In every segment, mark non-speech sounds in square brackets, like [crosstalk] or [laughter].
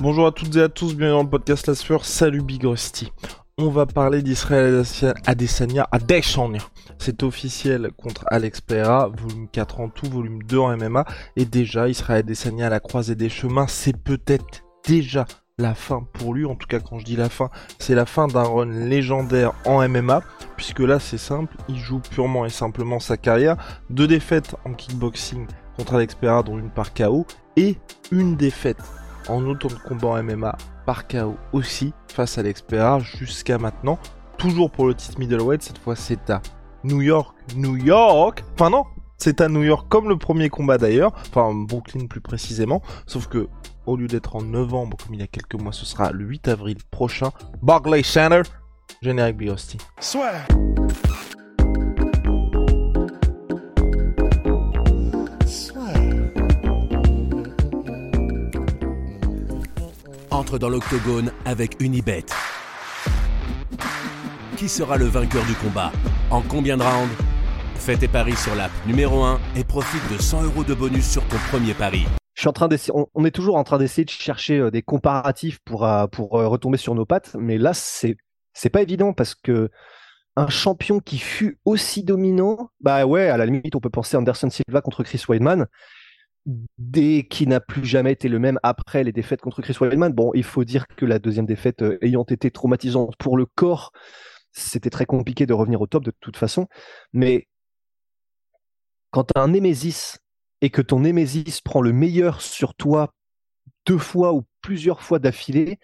Bonjour à toutes et à tous, bienvenue dans le podcast La Sueur, salut Big Rusty. On va parler d'Israël Adesanya Adesanya. C'est officiel contre Alex Pereira, volume 4 en tout, volume 2 en MMA. Et déjà, Israël Adesanya à la croisée des chemins, c'est peut-être déjà la fin pour lui. En tout cas, quand je dis la fin, c'est la fin d'un run légendaire en MMA. Puisque là, c'est simple, il joue purement et simplement sa carrière. Deux défaites en kickboxing contre Alex Pereira, dont une par KO. Et une défaite en autant de combat en MMA par KO aussi face à l'expert jusqu'à maintenant. Toujours pour le titre middleweight, cette fois c'est à New York, New York. Enfin non, c'est à New York comme le premier combat d'ailleurs, enfin Brooklyn plus précisément, sauf que au lieu d'être en novembre comme il y a quelques mois, ce sera le 8 avril prochain. Barclay Center, générique Big entre dans l'octogone avec Unibet. Qui sera le vainqueur du combat En combien de rounds Fais tes paris sur l'app numéro 1 et profite de 100 euros de bonus sur ton premier pari. Je suis en train on, est toujours en train d'essayer de chercher euh, des comparatifs pour, euh, euh, retomber sur nos pattes, mais là, c'est, c'est pas évident parce que un champion qui fut aussi dominant, bah ouais, à la limite, on peut penser Anderson Silva contre Chris Weidman, dès qui n'a plus jamais été le même après les défaites contre Chris Weidman. Bon, il faut dire que la deuxième défaite euh, ayant été traumatisante pour le corps, c'était très compliqué de revenir au top de toute façon. Mais quand tu as un Némésis et que ton Némésis prend le meilleur sur toi deux fois ou plusieurs fois d'affilée,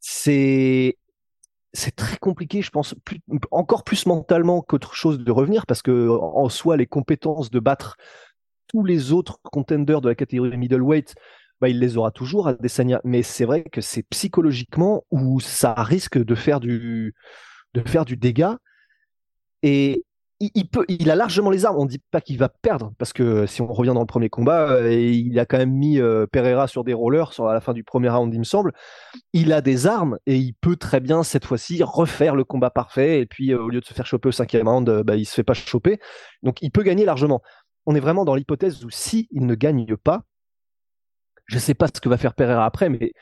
c'est c'est très compliqué, je pense, encore plus mentalement qu'autre chose de revenir, parce que en soi, les compétences de battre tous les autres contenders de la catégorie middleweight, bah, il les aura toujours à Desania. Mais c'est vrai que c'est psychologiquement où ça risque de faire du, de faire du dégât. Et il, peut, il a largement les armes. On ne dit pas qu'il va perdre, parce que si on revient dans le premier combat, euh, il a quand même mis euh, Pereira sur des rollers à la fin du premier round, il me semble. Il a des armes et il peut très bien cette fois-ci refaire le combat parfait. Et puis, euh, au lieu de se faire choper au cinquième round, bah, il se fait pas choper. Donc, il peut gagner largement on est vraiment dans l'hypothèse où si il ne gagne pas, je ne sais pas ce que va faire Pereira après, mais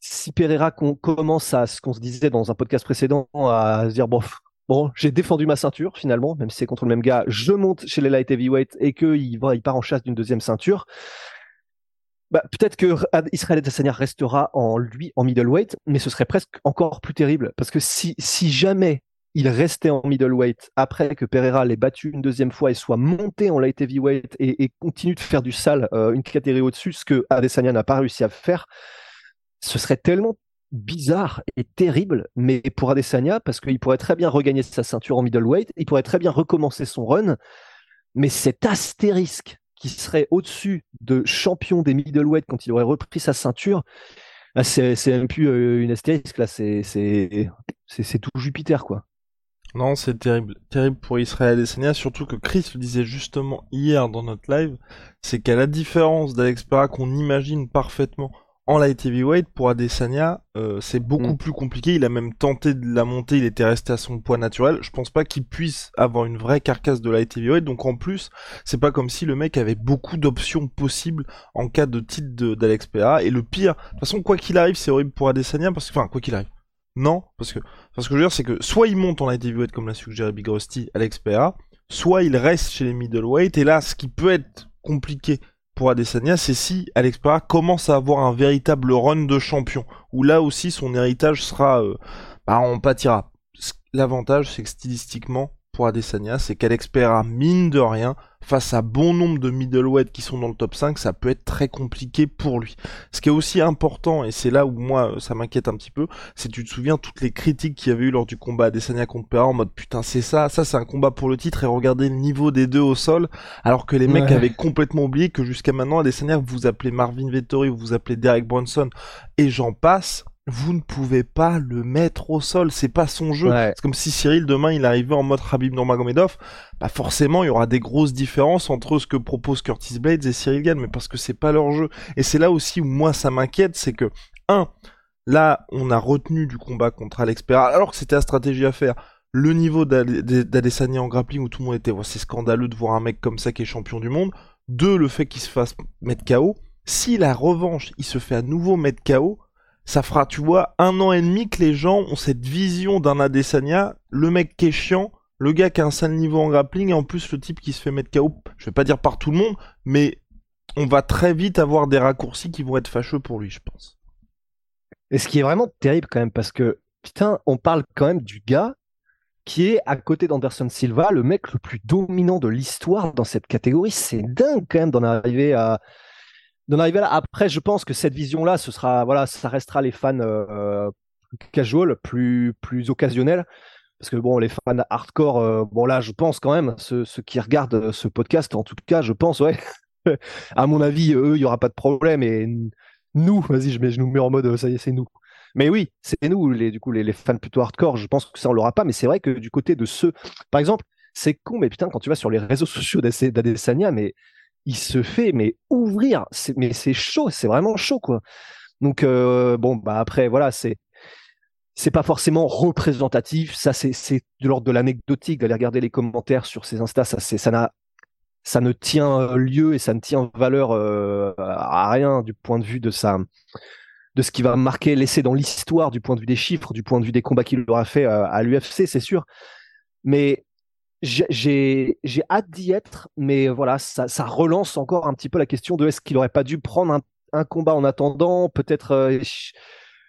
si Pereira commence à ce qu'on se disait dans un podcast précédent, à se dire bon, bon, j'ai défendu ma ceinture finalement, même si c'est contre le même gars, je monte chez les light heavyweight et qu'il part en chasse d'une deuxième ceinture. Bah, peut-être que Israël Adesanya restera en lui en middleweight, mais ce serait presque encore plus terrible parce que si, si jamais il restait en middleweight après que Pereira l'ait battu une deuxième fois et soit monté en light heavyweight et, continue de faire du sale euh, une catégorie au-dessus, ce que Adesanya n'a pas réussi à faire, ce serait tellement bizarre et terrible, mais pour Adesanya, parce qu'il pourrait très bien regagner sa ceinture en middleweight, il pourrait très bien recommencer son run, mais cet astérisque qui serait au-dessus de champion des middleweight quand il aurait repris sa ceinture, ah, c'est même plus euh, une astérisque, là, c'est tout Jupiter, quoi. Non, c'est terrible. Terrible pour Israël Adesanya, surtout que Chris le disait justement hier dans notre live, c'est qu'à la différence d'Alex Pereira qu'on imagine parfaitement en light heavyweight, pour Adesanya, euh, c'est beaucoup mm. plus compliqué. Il a même tenté de la monter, il était resté à son poids naturel. Je pense pas qu'il puisse avoir une vraie carcasse de light heavyweight. Donc en plus, c'est pas comme si le mec avait beaucoup d'options possibles en cas de titre d'Alex Pereira. Et le pire, de toute façon, quoi qu'il arrive, c'est horrible pour Adesanya parce que, enfin, quoi qu'il arrive. Non, parce que, parce que je veux dire, c'est que soit il monte en light heavyweight comme l'a suggéré Big Rusty à l'expert, soit il reste chez les middleweight, et là, ce qui peut être compliqué pour Adesanya, c'est si Alex Pereira commence à avoir un véritable run de champion, où là aussi son héritage sera, euh, bah, on pâtira. L'avantage, c'est que stylistiquement, pour Adesanya, c'est qu'Alex Pereira, mine de rien, face à bon nombre de middleweight qui sont dans le top 5, ça peut être très compliqué pour lui. Ce qui est aussi important, et c'est là où moi ça m'inquiète un petit peu, c'est tu te souviens toutes les critiques qu'il y avait eu lors du combat Adesanya contre Pereira en mode putain c'est ça, ça c'est un combat pour le titre et regardez le niveau des deux au sol, alors que les mecs avaient complètement oublié que jusqu'à maintenant Adesanya vous appelez Marvin Vettori, vous vous appelez Derek Bronson et j'en passe, vous ne pouvez pas le mettre au sol, c'est pas son jeu. C'est comme si Cyril demain il arrivait en mode Habib Nurmagomedov, bah forcément il y aura des grosses différences entre ce que propose Curtis Blades et Cyril Gann, mais parce que c'est pas leur jeu. Et c'est là aussi où moi ça m'inquiète, c'est que un, là on a retenu du combat contre Alex Pereira, alors que c'était la stratégie à faire. Le niveau d'Adesanya en grappling où tout le monde était, c'est scandaleux de voir un mec comme ça qui est champion du monde. Deux, le fait qu'il se fasse mettre KO. Si la revanche, il se fait à nouveau mettre KO, ça fera, tu vois, un an et demi que les gens ont cette vision d'un Adesanya, le mec qui est chiant, le gars qui a un sale niveau en grappling, et en plus le type qui se fait mettre KO, je vais pas dire par tout le monde, mais on va très vite avoir des raccourcis qui vont être fâcheux pour lui, je pense. Et ce qui est vraiment terrible quand même, parce que, putain, on parle quand même du gars qui est à côté d'Anderson Silva, le mec le plus dominant de l'histoire dans cette catégorie. C'est dingue quand même d'en arriver à, d'en arriver là. Après, je pense que cette vision-là, ce sera, voilà, ça restera les fans euh, plus casual, plus, plus occasionnels. Parce que bon, les fans hardcore, euh, bon là, je pense quand même, ceux, qui regardent ce podcast, en tout cas, je pense, ouais, [laughs] à mon avis, eux, il y aura pas de problème. Et nous, vas-y, je, je nous mets en mode, ça y est, c'est nous. Mais oui, c'est nous, les, du coup, les, les, fans plutôt hardcore. Je pense que ça, on l'aura pas. Mais c'est vrai que du côté de ceux, par exemple, c'est con, mais putain, quand tu vas sur les réseaux [laughs] sociaux d'Adesanya, mais il se fait mais ouvrir, mais c'est chaud, c'est vraiment chaud quoi. Donc euh, bon bah après voilà c'est c'est pas forcément représentatif, ça c'est de l'ordre de l'anecdotique d'aller regarder les commentaires sur ces Insta, ça ça n'a ça ne tient lieu et ça ne tient valeur euh, à rien du point de vue de sa de ce qui va marquer laisser dans l'histoire du point de vue des chiffres, du point de vue des combats qu'il aura fait euh, à l'UFC, c'est sûr. Mais j'ai hâte d'y être, mais voilà, ça, ça, relance encore un petit peu la question de est-ce qu'il aurait pas dû prendre un, un combat en attendant, peut-être euh,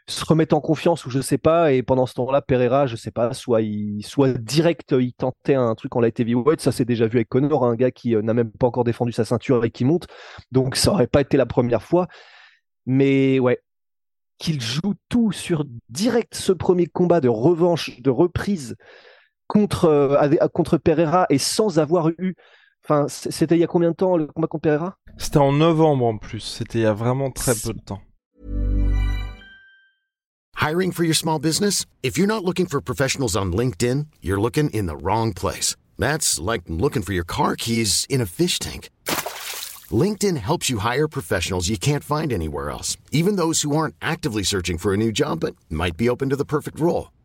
se remettre en confiance ou je sais pas, et pendant ce temps-là, Pereira, je sais pas, soit il, soit direct, il tentait un truc en light heavyweight, ça s'est déjà vu avec Connor, un gars qui euh, n'a même pas encore défendu sa ceinture et qui monte, donc ça aurait pas été la première fois, mais ouais, qu'il joue tout sur direct ce premier combat de revanche, de reprise contre, euh, contre Pereira et sans avoir eu. Enfin, c'était il y a combien de temps le combat contre Pereira? C'était en novembre en plus. C'était il y a vraiment très peu de temps. Hiring for your small business? If you're not looking for professionals on LinkedIn, you're looking in the wrong place. That's like looking for your car keys in a fish tank. LinkedIn helps you hire professionals you can't find anywhere else, even those who aren't actively searching for a new job but might be open to the perfect role.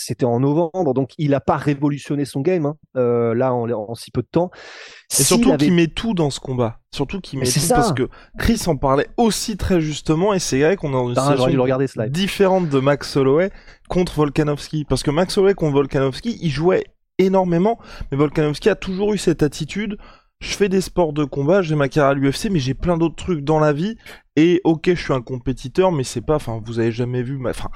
C'était en novembre, donc il n'a pas révolutionné son game, hein, euh, là, en, en, si peu de temps. Et surtout qu'il met tout dans ce combat. Surtout qu'il met tout ça. parce que Chris en parlait aussi très justement, et c'est vrai qu'on est dans une situation différente de Max Holloway contre Volkanovski. Parce que Max Holloway contre Volkanovski, il jouait énormément, mais Volkanovski a toujours eu cette attitude. Je fais des sports de combat, j'ai ma carrière à l'UFC, mais j'ai plein d'autres trucs dans la vie. Et ok, je suis un compétiteur, mais c'est pas, enfin, vous avez jamais vu, enfin,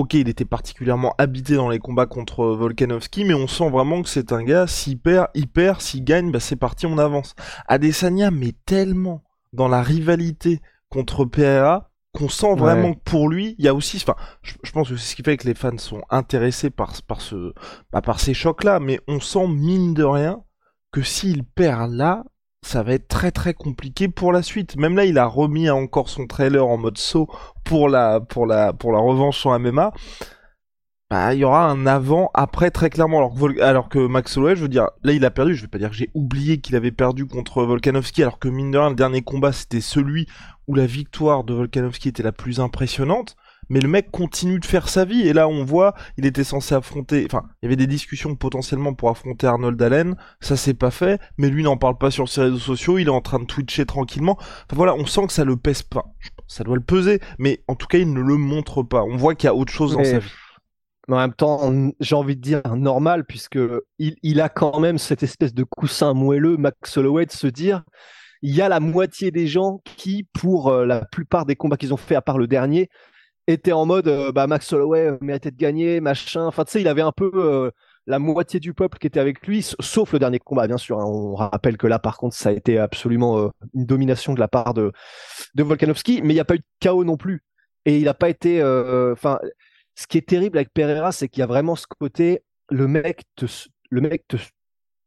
ok, il était particulièrement habité dans les combats contre Volkanovski, mais on sent vraiment que c'est un gars, s'il perd, il perd, s'il gagne, bah c'est parti, on avance. Adesanya, mais tellement dans la rivalité contre PRA, qu'on sent vraiment que pour lui, il y a aussi, enfin, je, pense que c'est ce qui fait que les fans sont intéressés par, par ce, bah, par ces chocs-là, mais on sent mine de rien que s'il perd là, ça va être très très compliqué pour la suite. Même là, il a remis encore son trailer en mode saut pour la, pour la, pour la revanche sur MMA. Bah, il y aura un avant, après, très clairement. Alors que, alors que Max Holloway, je veux dire, là, il a perdu. Je vais pas dire que j'ai oublié qu'il avait perdu contre Volkanovski, alors que mine de rien, le dernier combat, c'était celui où la victoire de Volkanovski était la plus impressionnante. Mais le mec continue de faire sa vie. Et là, on voit, il était censé affronter, enfin, il y avait des discussions potentiellement pour affronter Arnold Allen. Ça s'est pas fait. Mais lui n'en parle pas sur ses réseaux sociaux. Il est en train de twitcher tranquillement. Enfin voilà, on sent que ça le pèse pas. Ça doit le peser. Mais en tout cas, il ne le montre pas. On voit qu'il y a autre chose dans sa vie. mais en même temps, j'ai envie de dire normal, puisque il, il, a quand même cette espèce de coussin moelleux, Max Holloway, de se dire il y a la moitié des gens qui, pour euh, la plupart des combats qu'ils ont fait, à part le dernier, étaient en mode euh, bah, Max Holloway méritait de gagner, machin. Enfin, tu sais, il avait un peu euh, la moitié du peuple qui était avec lui, sauf le dernier combat, bien sûr. Hein. On rappelle que là, par contre, ça a été absolument une domination de la part de, de Volkanovski, mais il n'y a pas eu de chaos non plus. Et il n'a pas été. Enfin, ce qui est terrible avec Pereira, c'est qu'il y a vraiment ce côté, le mec te, le mec te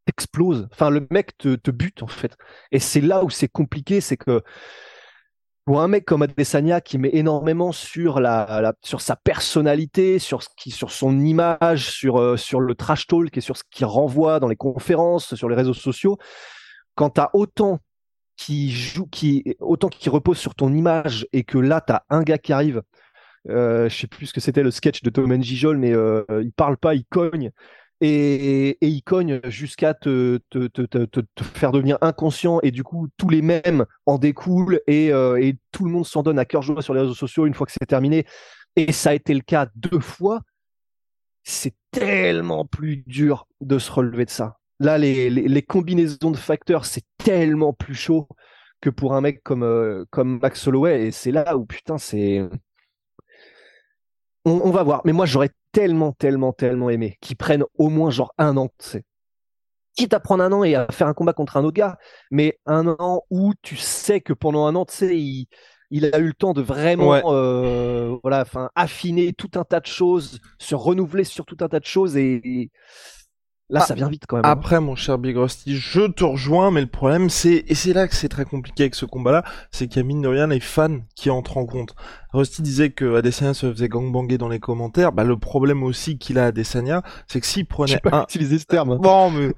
explose. Enfin, le mec te, te bute en fait. Et c'est là où c'est compliqué, c'est que pour un mec comme Adesanya qui met énormément sur la, sur sa personnalité, sur ce qui, sur son image, sur euh, sur le trash talk et sur ce qu'il renvoie dans les conférences, sur les réseaux sociaux, quand t'as autant qui joue, qui autant qui repose sur ton image et que là t'as un gars qui arrive euh, je sais plus ce que c'était le sketch de Tom Gijol, mais euh, il parle pas, il cogne. Et, il cogne jusqu'à te, faire devenir inconscient et du coup tous les mêmes en découlent et, euh, et tout le monde s'en donne à cœur joie sur les réseaux sociaux une fois que c'est terminé. Et ça a été le cas deux fois. C'est tellement plus dur de se relever de ça. Là les, combinaisons de facteurs c'est tellement plus chaud que pour un mec euh, comme Max Holloway. Et c'est là où putain c'est on, va voir. Mais moi, j'aurais tellement, tellement, tellement aimé qu'ils prennent au moins genre un an, tu sais. Quitte à prendre un an et à faire un combat contre un autre gars, mais un an où tu sais que pendant un an, tu sais, il, a eu le temps de vraiment, euh, voilà, enfin, affiner tout un tas de choses, se renouveler sur tout un tas de choses et Là, ah, ça vient vite quand même. Hein. Après, mon cher Big Rusty, je te rejoins, mais le problème, c'est, et c'est là que c'est très compliqué avec ce combat-là, c'est qu'il y a mine de rien les fans qui entrent en compte. Rusty disait que Adesanya se faisait gangbanger dans les commentaires. Bah, le problème aussi qu'il a à Adesanya, c'est que s'il prenait pas un... utiliser ce terme. Bon, mais...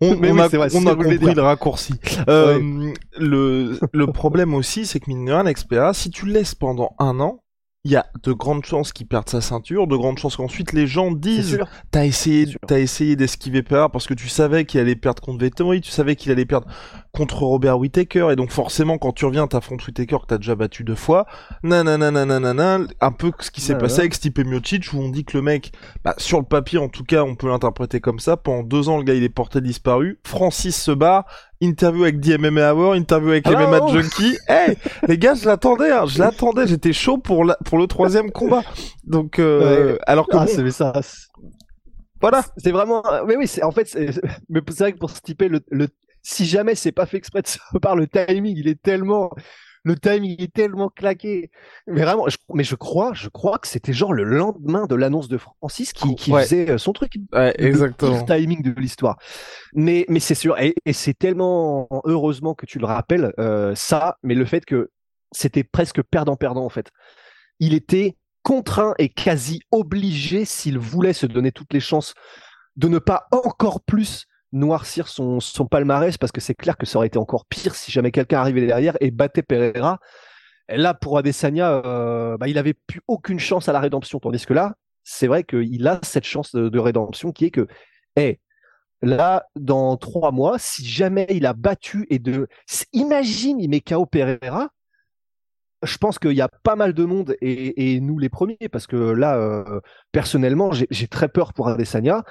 On, [laughs] on, a, on a compris le raccourci. Euh, le, le problème aussi, c'est que mine de rien, si tu le laisses pendant un an, il y a de grandes chances qu'il perde sa ceinture, de grandes chances qu'ensuite les gens disent t'as essayé, t'as essayé d'esquiver peur parce que tu savais qu'il allait perdre contre Vettori, tu savais qu'il allait perdre contre Robert Whittaker et donc forcément quand tu reviens t'affrontes Whittaker que t'as déjà battu deux fois. Nanana un peu ce qui s'est passé avec Stipe Miocic où on dit que le mec bah, sur le papier en tout cas on peut l'interpréter comme ça pendant deux ans le gars il est porté disparu. Francis se bat interview avec DMMA Hour, interview avec les MMA Junkie. hey, les gars, je l'attendais, hein, je l'attendais, j'étais chaud pour la, pour le troisième combat. Donc, euh, alors que ah, c'est ça. Voilà. C'est vraiment, mais oui, c'est en fait, mais c'est vrai que pour se typer le, le, si jamais c'est pas fait exprès de [laughs] sa part, le timing, il est tellement, le timing est tellement claqué. Mais vraiment, je, mais je crois, je crois que c'était genre le lendemain de l'annonce de Francis qui, qui faisait euh, son truc. Ouais, exactement. Le timing de l'histoire. Mais, mais c'est sûr, et, et c'est tellement heureusement que tu le rappelles, euh, ça, mais le fait que c'était presque perdant-perdant en fait. Il était contraint et quasi obligé, s'il voulait se donner toutes les chances, de ne pas encore plus noircir son, son palmarès parce que c'est clair que ça aurait été encore pire si jamais quelqu'un arrivait derrière et battait Pereira. Et là, pour Adesanya, euh, bah, il avait plus aucune chance à la rédemption. Tandis que là, c'est vrai qu'il a cette chance de, rédemption qui est que, hey, là, dans trois mois, si jamais il a battu et de, imagine, il met KO Pereira, je pense qu'il y a pas mal de monde et, nous les premiers parce que là, euh, personnellement, j'ai très peur pour Adesanya.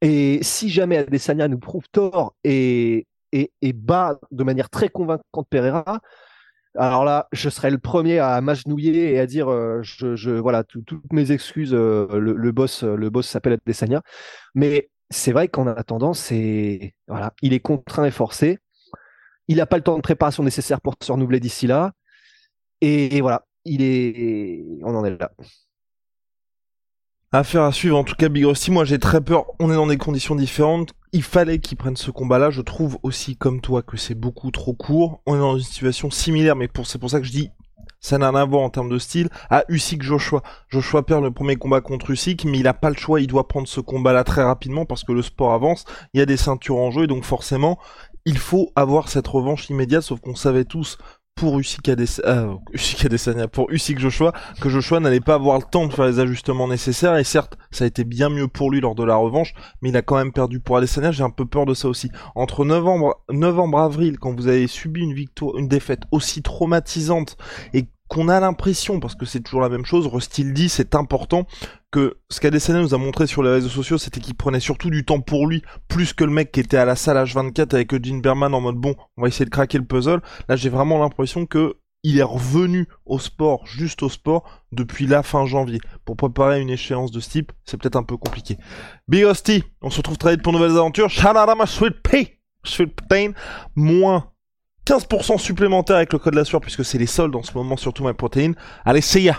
Et si jamais Adesanya nous prouve tort et, et, bat de manière très convaincante Pereira, alors là, je serai le premier à m'agenouiller et à dire, euh, je, voilà, toutes mes excuses. Euh, le, boss, le boss s'appelle Adesanya, mais c'est vrai qu'en attendant, c'est voilà, il est contraint et forcé. Il n'a pas le temps de préparation nécessaire pour se renouveler d'ici là. Et, et, voilà, il est, on en est là. Affaire à suivre. En tout cas, Big Rusty, moi j'ai très peur. On est dans des conditions différentes. Il fallait qu'il prenne ce combat-là. Je trouve aussi, comme toi, que c'est beaucoup trop court. On est dans une situation similaire, mais pour, c'est pour ça que je dis, ça n'a rien à voir en termes de style, à Usyk Joshua. Joshua perd le premier combat contre Usyk, mais il n'a pas le choix, il doit prendre ce combat-là très rapidement parce que le sport avance, il y a des ceintures en jeu, et donc forcément, il faut avoir cette revanche immédiate, sauf qu'on savait tous pour Usyk euh, Adesanya, pour Usyk Joshua, que Joshua n'allait pas avoir le temps de faire les ajustements nécessaires, et certes, ça a été bien mieux pour lui lors de la revanche, mais il a quand même perdu pour Adesanya, j'ai un peu peur de ça aussi. Entre novembre, novembre, avril, quand vous avez subi une victoire, une défaite aussi traumatisante, et qu'on a l'impression, parce que c'est toujours la même chose, Rusty dit, c'est important, que ce qu'Adesanya nous a montré sur les réseaux sociaux, c'était qu'il prenait surtout du temps pour lui, plus que le mec qui était à la salle H24 avec Eugene Berman en mode bon, on va essayer de craquer le puzzle. Là, j'ai vraiment l'impression que il est revenu au sport, juste au sport, depuis la fin janvier. Pour préparer une échéance de ce type, c'est peut-être un peu compliqué. Big Rusty, on se retrouve très vite pour nouvelles aventures. Shalala sweet pea, sweet pain, moins 15% supplémentaire avec le code la sueur puisque c'est les soldes en ce moment surtout ma protéine. Allez, c'est ya